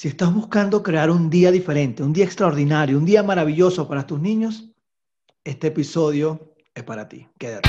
Si estás buscando crear un día diferente, un día extraordinario, un día maravilloso para tus niños, este episodio es para ti. Quédate.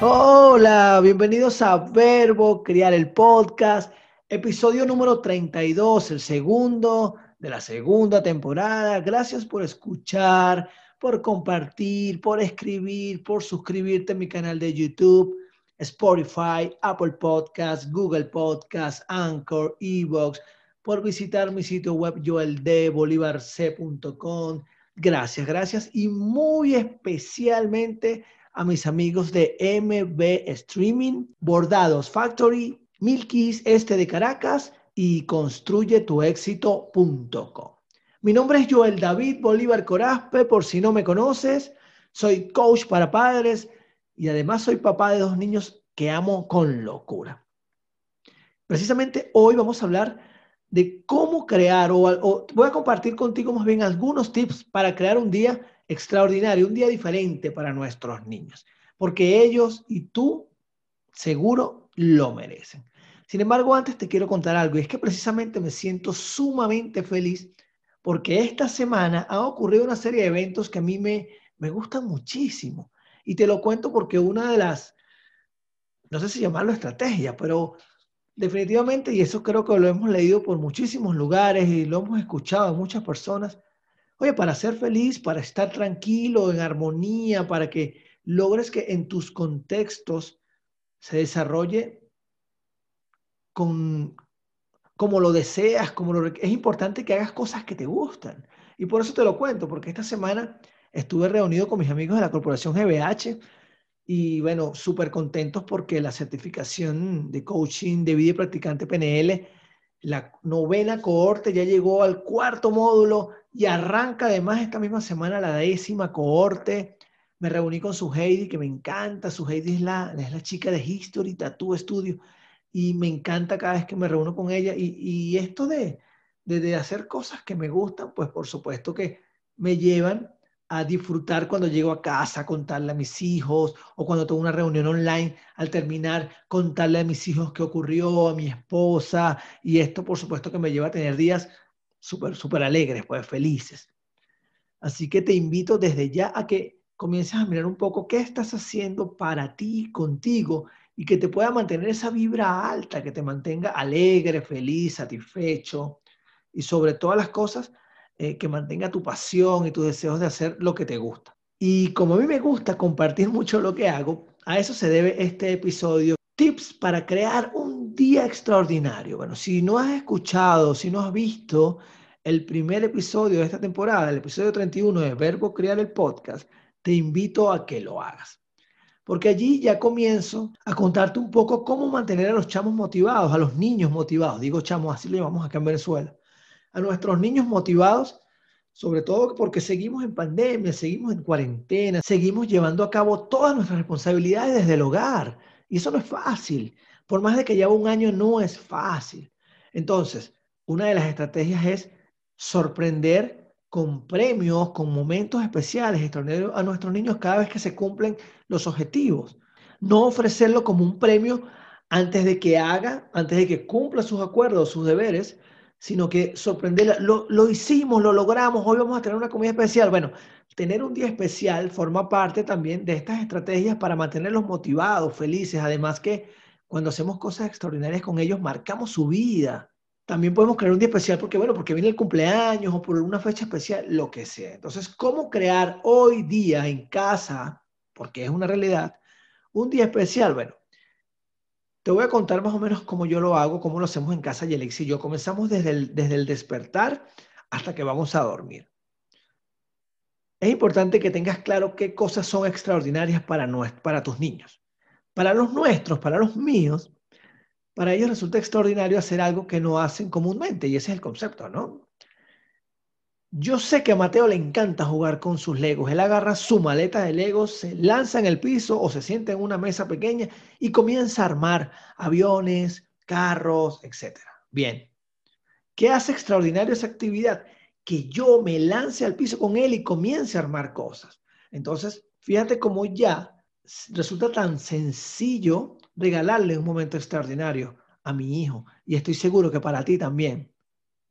Hola, bienvenidos a Verbo Crear el Podcast, episodio número 32, el segundo de la segunda temporada. Gracias por escuchar, por compartir, por escribir, por suscribirte a mi canal de YouTube, Spotify, Apple Podcasts, Google Podcasts, Anchor, Evox, por visitar mi sitio web joeldebolivarc.com. Gracias, gracias y muy especialmente a mis amigos de MB Streaming, Bordados Factory, Milkis Este de Caracas y construyetuexito.com. Mi nombre es Joel David Bolívar Corazpe, por si no me conoces, soy coach para padres y además soy papá de dos niños que amo con locura. Precisamente hoy vamos a hablar de cómo crear o, voy a compartir contigo más bien algunos tips para crear un día extraordinario, un día diferente para nuestros niños, porque ellos y tú seguro lo merecen. Sin embargo, antes te quiero contar algo, y es que precisamente me siento sumamente feliz porque esta semana ha ocurrido una serie de eventos que a mí me, me gustan muchísimo. Y te lo cuento porque una de las, no sé si llamarlo estrategia, pero definitivamente, y eso creo que lo hemos leído por muchísimos lugares y lo hemos escuchado de muchas personas, oye, para ser feliz, para estar tranquilo, en armonía, para que logres que en tus contextos se desarrolle con, como lo deseas, como lo, es importante que hagas cosas que te gustan. Y por eso te lo cuento, porque esta semana estuve reunido con mis amigos de la corporación GBH y bueno, súper contentos porque la certificación de coaching de vida y practicante PNL, la novena cohorte ya llegó al cuarto módulo y arranca además esta misma semana la décima cohorte. Me reuní con su Heidi, que me encanta. Su Heidi es la, es la chica de History Tattoo Studio y me encanta cada vez que me reúno con ella. Y, y esto de, de, hacer cosas que me gustan, pues por supuesto que me llevan a disfrutar cuando llego a casa, contarle a mis hijos, o cuando tengo una reunión online, al terminar, contarle a mis hijos qué ocurrió, a mi esposa, y esto por supuesto que me lleva a tener días súper, súper alegres, pues felices. Así que te invito desde ya a que comiences a mirar un poco qué estás haciendo para ti, contigo, y que te pueda mantener esa vibra alta, que te mantenga alegre, feliz, satisfecho y sobre todas las cosas, eh, que mantenga tu pasión y tus deseos de hacer lo que te gusta. Y como a mí me gusta compartir mucho lo que hago, a eso se debe este episodio. Tips para crear un día extraordinario. Bueno, si no has escuchado, si no has visto el primer episodio de esta temporada, el episodio 31 de Verbo Crear el Podcast, te invito a que lo hagas porque allí ya comienzo a contarte un poco cómo mantener a los chamos motivados, a los niños motivados. Digo chamos, así le llamamos acá en Venezuela. A nuestros niños motivados, sobre todo porque seguimos en pandemia, seguimos en cuarentena, seguimos llevando a cabo todas nuestras responsabilidades desde el hogar. Y eso no es fácil. Por más de que lleva un año, no es fácil. Entonces, una de las estrategias es sorprender con premios, con momentos especiales, extraordinarios a nuestros niños cada vez que se cumplen los objetivos. No ofrecerlo como un premio antes de que haga, antes de que cumpla sus acuerdos, sus deberes, sino que sorprenderla. Lo, lo hicimos, lo logramos, hoy vamos a tener una comida especial. Bueno, tener un día especial forma parte también de estas estrategias para mantenerlos motivados, felices. Además que cuando hacemos cosas extraordinarias con ellos, marcamos su vida. También podemos crear un día especial porque, bueno, porque viene el cumpleaños o por una fecha especial, lo que sea. Entonces, ¿cómo crear hoy día en casa, porque es una realidad, un día especial? Bueno, te voy a contar más o menos cómo yo lo hago, cómo lo hacemos en casa y Alex y yo. Comenzamos desde el, desde el despertar hasta que vamos a dormir. Es importante que tengas claro qué cosas son extraordinarias para, para tus niños. Para los nuestros, para los míos, para ellos resulta extraordinario hacer algo que no hacen comúnmente y ese es el concepto, ¿no? Yo sé que a Mateo le encanta jugar con sus legos. Él agarra su maleta de legos, se lanza en el piso o se sienta en una mesa pequeña y comienza a armar aviones, carros, etc. Bien. ¿Qué hace extraordinario esa actividad? que yo me lance al piso con él y comience a armar cosas. Entonces, fíjate cómo ya resulta tan sencillo regalarle un momento extraordinario a mi hijo. Y estoy seguro que para ti también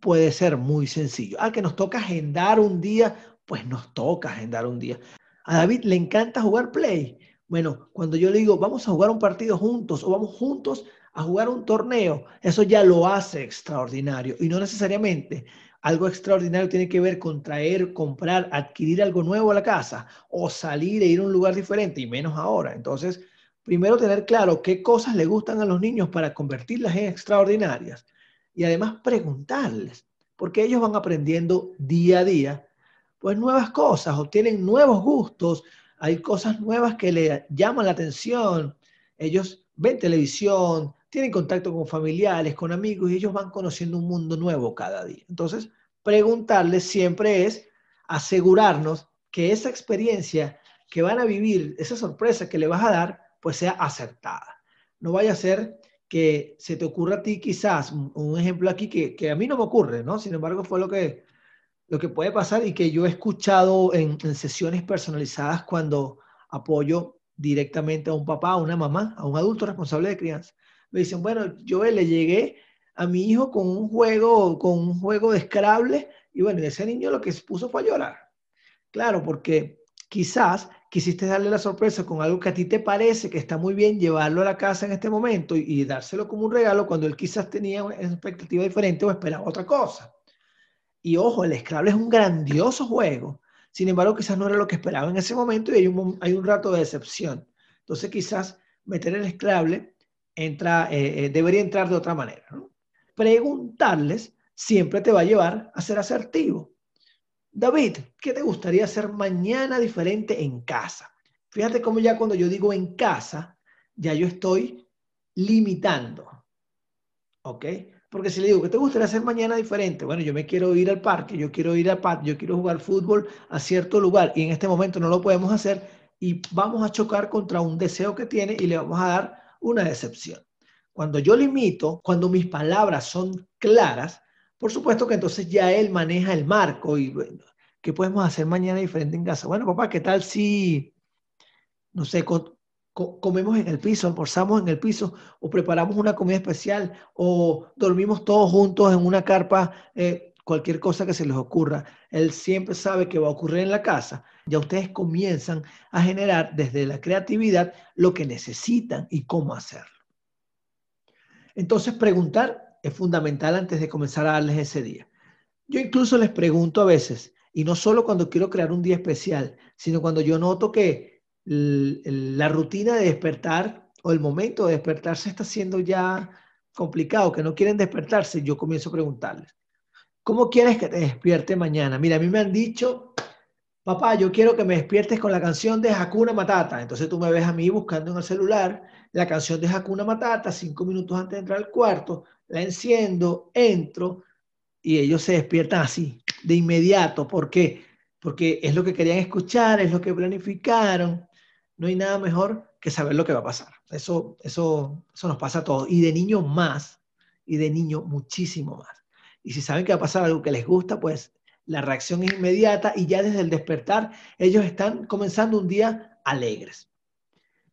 puede ser muy sencillo. Ah, que nos toca agendar un día, pues nos toca agendar un día. A David le encanta jugar play. Bueno, cuando yo le digo, vamos a jugar un partido juntos o vamos juntos a jugar un torneo, eso ya lo hace extraordinario. Y no necesariamente algo extraordinario tiene que ver con traer, comprar, adquirir algo nuevo a la casa o salir e ir a un lugar diferente, y menos ahora. Entonces, primero tener claro qué cosas le gustan a los niños para convertirlas en extraordinarias y además preguntarles, porque ellos van aprendiendo día a día, pues nuevas cosas, obtienen nuevos gustos, hay cosas nuevas que le llaman la atención, ellos ven televisión, tienen contacto con familiares, con amigos y ellos van conociendo un mundo nuevo cada día. Entonces, preguntarles siempre es asegurarnos que esa experiencia que van a vivir, esa sorpresa que le vas a dar, pues sea acertada. No vaya a ser que se te ocurra a ti quizás, un ejemplo aquí que, a mí no me ocurre, ¿no? Sin embargo, fue lo que, lo que puede pasar y que yo he escuchado en, en sesiones personalizadas cuando apoyo directamente a un papá, a una mamá, a un adulto responsable de crianza. Me dicen, bueno, yo le llegué a mi hijo con un juego, con un juego de Scrabble y bueno, ese niño lo que se puso fue a llorar. Claro, porque quizás quisiste darle la sorpresa con algo que a ti te parece que está muy bien llevarlo a la casa en este momento y, dárselo como un regalo cuando él quizás tenía una expectativa diferente o esperaba otra cosa. Y ojo, el Scrabble es un grandioso juego. Sin embargo, quizás no era lo que esperaba en ese momento y hay un, hay un rato de decepción. Entonces, quizás meter el Scrabble entra, eh, eh, debería entrar de otra manera. Preguntarles siempre te va a llevar a ser asertivo. David, ¿qué te gustaría hacer mañana diferente en casa? Fíjate cómo ya cuando yo digo en casa, ya yo estoy limitando. ¿Ok? Porque si le digo, ¿qué te gustaría hacer mañana diferente? Bueno, yo me quiero ir al parque, yo quiero ir al parque, yo quiero jugar fútbol a cierto lugar y en este momento no lo podemos hacer y vamos a chocar contra un deseo que tiene y le vamos a dar una decepción. Cuando yo limito, cuando mis palabras son claras, por supuesto que entonces ya él maneja el marco y bueno, ¿qué podemos hacer mañana diferente en casa? Bueno, papá, ¿qué tal si, no sé, comemos en el piso, almorzamos en el piso o preparamos una comida especial o dormimos todos juntos en una carpa? Eh, cualquier cosa que se les ocurra, él siempre sabe que va a ocurrir en la casa. Ya ustedes comienzan a generar desde la creatividad lo que necesitan y cómo hacerlo. Entonces, preguntar es fundamental antes de comenzar a darles ese día. Yo incluso les pregunto a veces, y no solo cuando quiero crear un día especial, sino cuando yo noto que la rutina de despertar o el momento de despertarse está siendo ya complicado, que no quieren despertarse, yo comienzo a preguntarles, ¿Cómo quieres que te despierte mañana? Mira, a mí me han dicho, papá, yo quiero que me despiertes con la canción de Hakuna Matata. Entonces tú me ves a mí buscando en el celular la canción de Hakuna Matata, cinco minutos antes de entrar al cuarto, la enciendo, entro y ellos se despiertan así, de inmediato. ¿Por qué? Porque es lo que querían escuchar, es lo que planificaron. No hay nada mejor que saber lo que va a pasar. Eso, eso, eso nos pasa a todos. Y de niño más, y de niño muchísimo más. Y si saben que va a pasar algo que les gusta, pues la reacción es inmediata y ya desde el despertar ellos están comenzando un día alegres.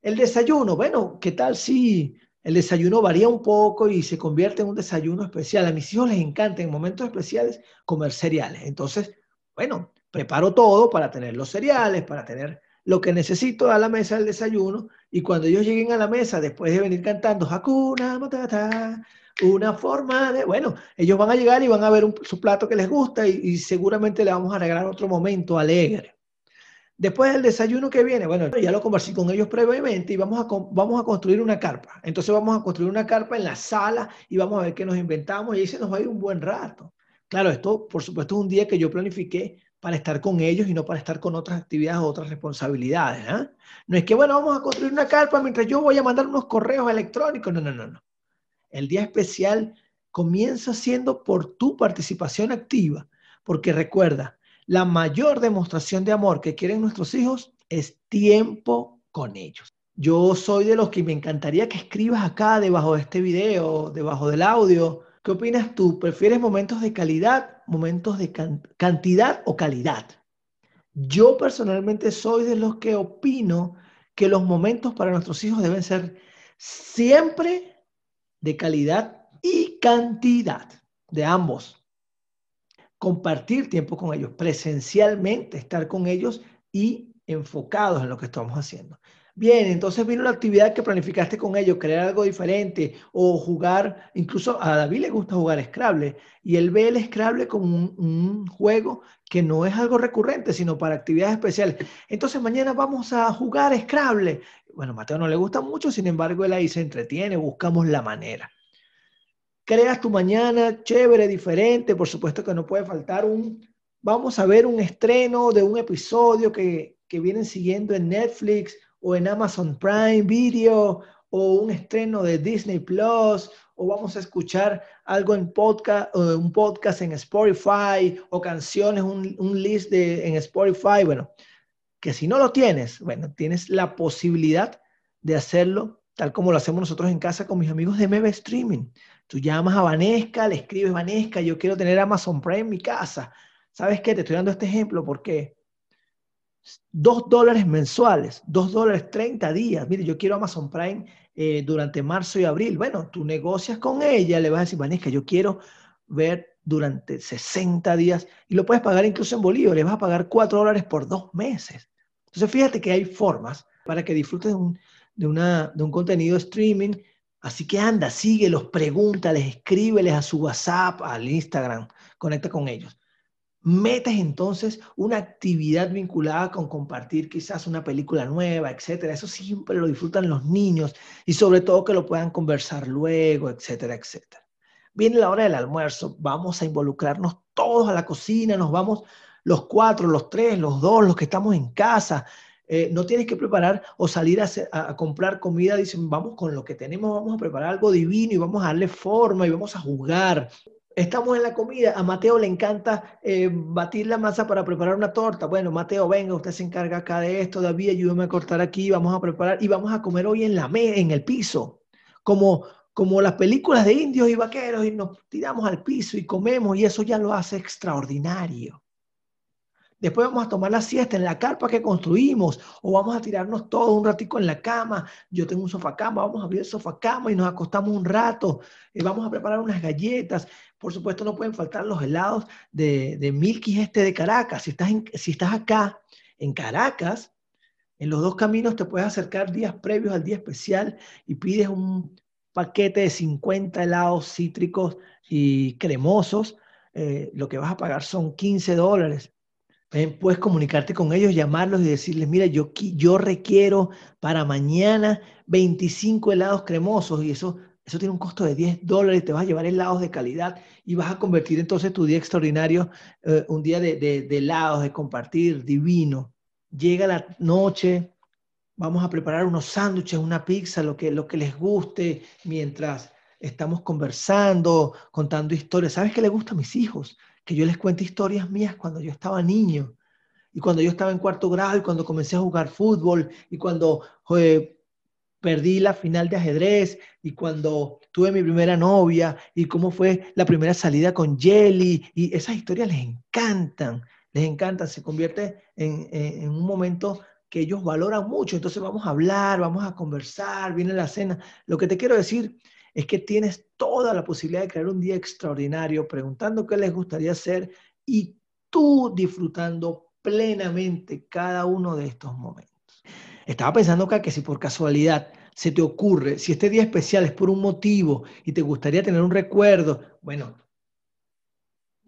El desayuno, bueno, ¿qué tal si el desayuno varía un poco y se convierte en un desayuno especial? A mis hijos les encanta en momentos especiales comer cereales. Entonces, bueno, preparo todo para tener los cereales, para tener lo que necesito a la mesa del desayuno y cuando ellos lleguen a la mesa después de venir cantando Hakuna Matata, una forma de, bueno, ellos van a llegar y van a ver su plato que les gusta y, seguramente le vamos a regalar otro momento alegre. Después del desayuno que viene, bueno, ya lo conversé con ellos previamente y vamos a, construir una carpa. Entonces vamos a construir una carpa en la sala y vamos a ver qué nos inventamos y ahí se nos va a ir un buen rato. Claro, esto por supuesto es un día que yo planifiqué para estar con ellos y no para estar con otras actividades o otras responsabilidades. ¿eh? No es que, bueno, vamos a construir una carpa mientras yo voy a mandar unos correos electrónicos. No, no, no, no. El día especial comienza siendo por tu participación activa, porque recuerda, la mayor demostración de amor que quieren nuestros hijos es tiempo con ellos. Yo soy de los que me encantaría que escribas acá debajo de este video, debajo del audio. ¿Qué opinas tú? ¿Prefieres momentos de calidad momentos de cantidad o calidad. Yo personalmente soy de los que opino que los momentos para nuestros hijos deben ser siempre de calidad y cantidad, de ambos. Compartir tiempo con ellos, presencialmente estar con ellos y enfocados en lo que estamos haciendo. Bien, entonces vino la actividad que planificaste con ellos, crear algo diferente o jugar, incluso a David le gusta jugar Scrabble y él ve el Scrabble como un, juego que no es algo recurrente, sino para actividades especiales. Entonces mañana vamos a jugar Scrabble. Bueno, Mateo no le gusta mucho, sin embargo, él ahí se entretiene, buscamos la manera. Creas tu mañana chévere, diferente, por supuesto que no puede faltar un, vamos a ver un estreno de un episodio que, que vienen siguiendo en Netflix o en Amazon Prime Video o un estreno de Disney Plus o vamos a escuchar algo en podcast, un podcast en Spotify o canciones, un, un list de, en Spotify, bueno, que si no lo tienes, bueno, tienes la posibilidad de hacerlo tal como lo hacemos nosotros en casa con mis amigos de MB Streaming. Tú llamas a Vanesca, le escribes, Vanesca, yo quiero tener Amazon Prime en mi casa. ¿Sabes qué? Te estoy dando este ejemplo porque dos dólares mensuales, dos dólares 30 días. Mire, yo quiero Amazon Prime eh, durante marzo y abril. Bueno, tú negocias con ella, le vas a decir, Vanessa, yo quiero ver durante 60 días y lo puedes pagar incluso en bolívares, le vas a pagar 4 dólares por dos meses. Entonces, fíjate que hay formas para que disfrutes de un, de una, de un contenido streaming. Así que anda, síguelos, pregúntales, escríbeles a su WhatsApp, al Instagram, conecta con ellos metes entonces una actividad vinculada con compartir quizás una película nueva, etcétera. Eso siempre lo disfrutan los niños y sobre todo que lo puedan conversar luego, etcétera, etcétera. Viene la hora del almuerzo, vamos a involucrarnos todos a la cocina, nos vamos los cuatro, los tres, los dos, los que estamos en casa. Eh, no tienes que preparar o salir a, a, comprar comida, dicen, vamos con lo que tenemos, vamos a preparar algo divino y vamos a darle forma y vamos a jugar estamos en la comida, a Mateo le encanta eh, batir la masa para preparar una torta. Bueno, Mateo, venga, usted se encarga acá de esto, David, ayúdame a cortar aquí, vamos a preparar y vamos a comer hoy en la en el piso, como como las películas de indios y vaqueros y nos tiramos al piso y comemos y eso ya lo hace extraordinario. Después vamos a tomar la siesta en la carpa que construimos o vamos a tirarnos todos un ratico en la cama. Yo tengo un sofá cama, vamos a abrir el sofá cama y nos acostamos un rato. Y vamos a preparar unas galletas. Por supuesto, no pueden faltar los helados de, de Milky este de Caracas. Si estás, si estás acá en Caracas, en los dos caminos te puedes acercar días previos al día especial y pides un paquete de 50 helados cítricos y cremosos. Eh, lo que vas a pagar son 15 dólares puedes comunicarte con ellos, llamarlos y decirles, mira, yo, yo requiero para mañana 25 helados cremosos y eso, eso tiene un costo de 10 dólares, te vas a llevar helados de calidad y vas a convertir entonces tu día extraordinario, eh, un día de, de, helados, de compartir, divino. Llega la noche, vamos a preparar unos sándwiches, una pizza, lo que, lo que les guste, mientras estamos conversando, contando historias. ¿Sabes qué le gusta a mis hijos? que yo les cuente historias mías cuando yo estaba niño y cuando yo estaba en cuarto grado y cuando comencé a jugar fútbol y cuando perdí la final de ajedrez y cuando tuve mi primera novia y cómo fue la primera salida con Jelly y esas historias les encantan, les encantan, se convierte en, en un momento que ellos valoran mucho, entonces vamos a hablar, vamos a conversar, viene la cena. Lo que te quiero decir es que tienes toda la posibilidad de crear un día extraordinario preguntando qué les gustaría hacer y tú disfrutando plenamente cada uno de estos momentos. Estaba pensando acá que si por casualidad se te ocurre, si este día especial es por un motivo y te gustaría tener un recuerdo, bueno,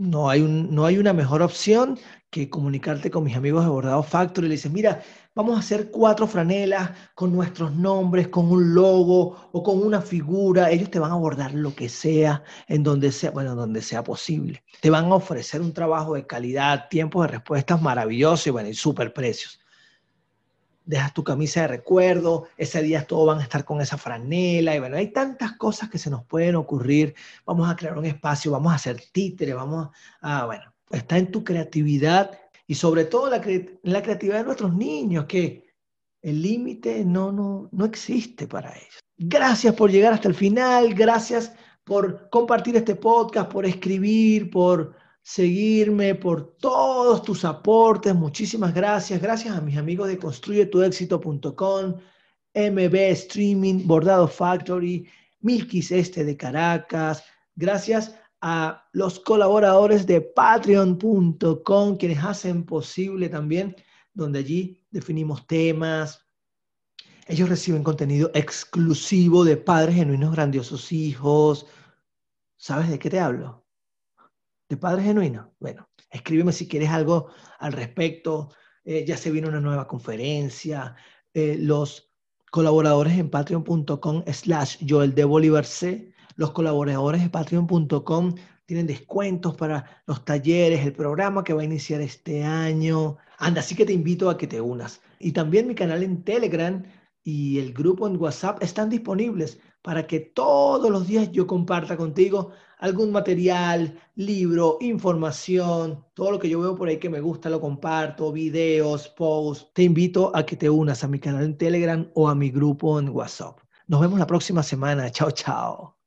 no hay, un, no hay una mejor opción que comunicarte con mis amigos de Bordado Factory le dices, mira, vamos a hacer cuatro franelas con nuestros nombres, con un logo o con una figura. Ellos te van a abordar lo que sea, en donde sea, bueno, donde sea posible. Te van a ofrecer un trabajo de calidad, tiempos de respuestas maravillosos y bueno, y super precios dejas tu camisa de recuerdo, ese día todos van a estar con esa franela, y bueno, hay tantas cosas que se nos pueden ocurrir, vamos a crear un espacio, vamos a hacer títere, vamos a, bueno, está en tu creatividad y sobre todo la, la creatividad de nuestros niños, que el límite no, no, no existe para ellos. Gracias por llegar hasta el final, gracias por compartir este podcast, por escribir, por seguirme, por todos tus aportes. Muchísimas gracias. Gracias a mis amigos de construyetuexito.com, MB Streaming, Bordado Factory, Milkis Este de Caracas. Gracias a los colaboradores de patreon.com, quienes hacen posible también, donde allí definimos temas. Ellos reciben contenido exclusivo de padres genuinos, grandiosos hijos. ¿Sabes de qué te hablo? ¿De padres genuinos? Bueno, escríbeme si quieres algo al respecto. Eh, ya se viene una nueva conferencia. Eh, los colaboradores en patreon.com slash Joel de Bolívar C los colaboradores de patreon.com tienen descuentos para los talleres, el programa que va a iniciar este año. Anda, así que te invito a que te unas. Y también mi canal en Telegram y el grupo en WhatsApp están disponibles para que todos los días yo comparta contigo algún material, libro, información, todo lo que yo veo por ahí que me gusta lo comparto, videos, posts. Te invito a que te unas a mi canal en Telegram o a mi grupo en WhatsApp. Nos vemos la próxima semana. Chao, chao.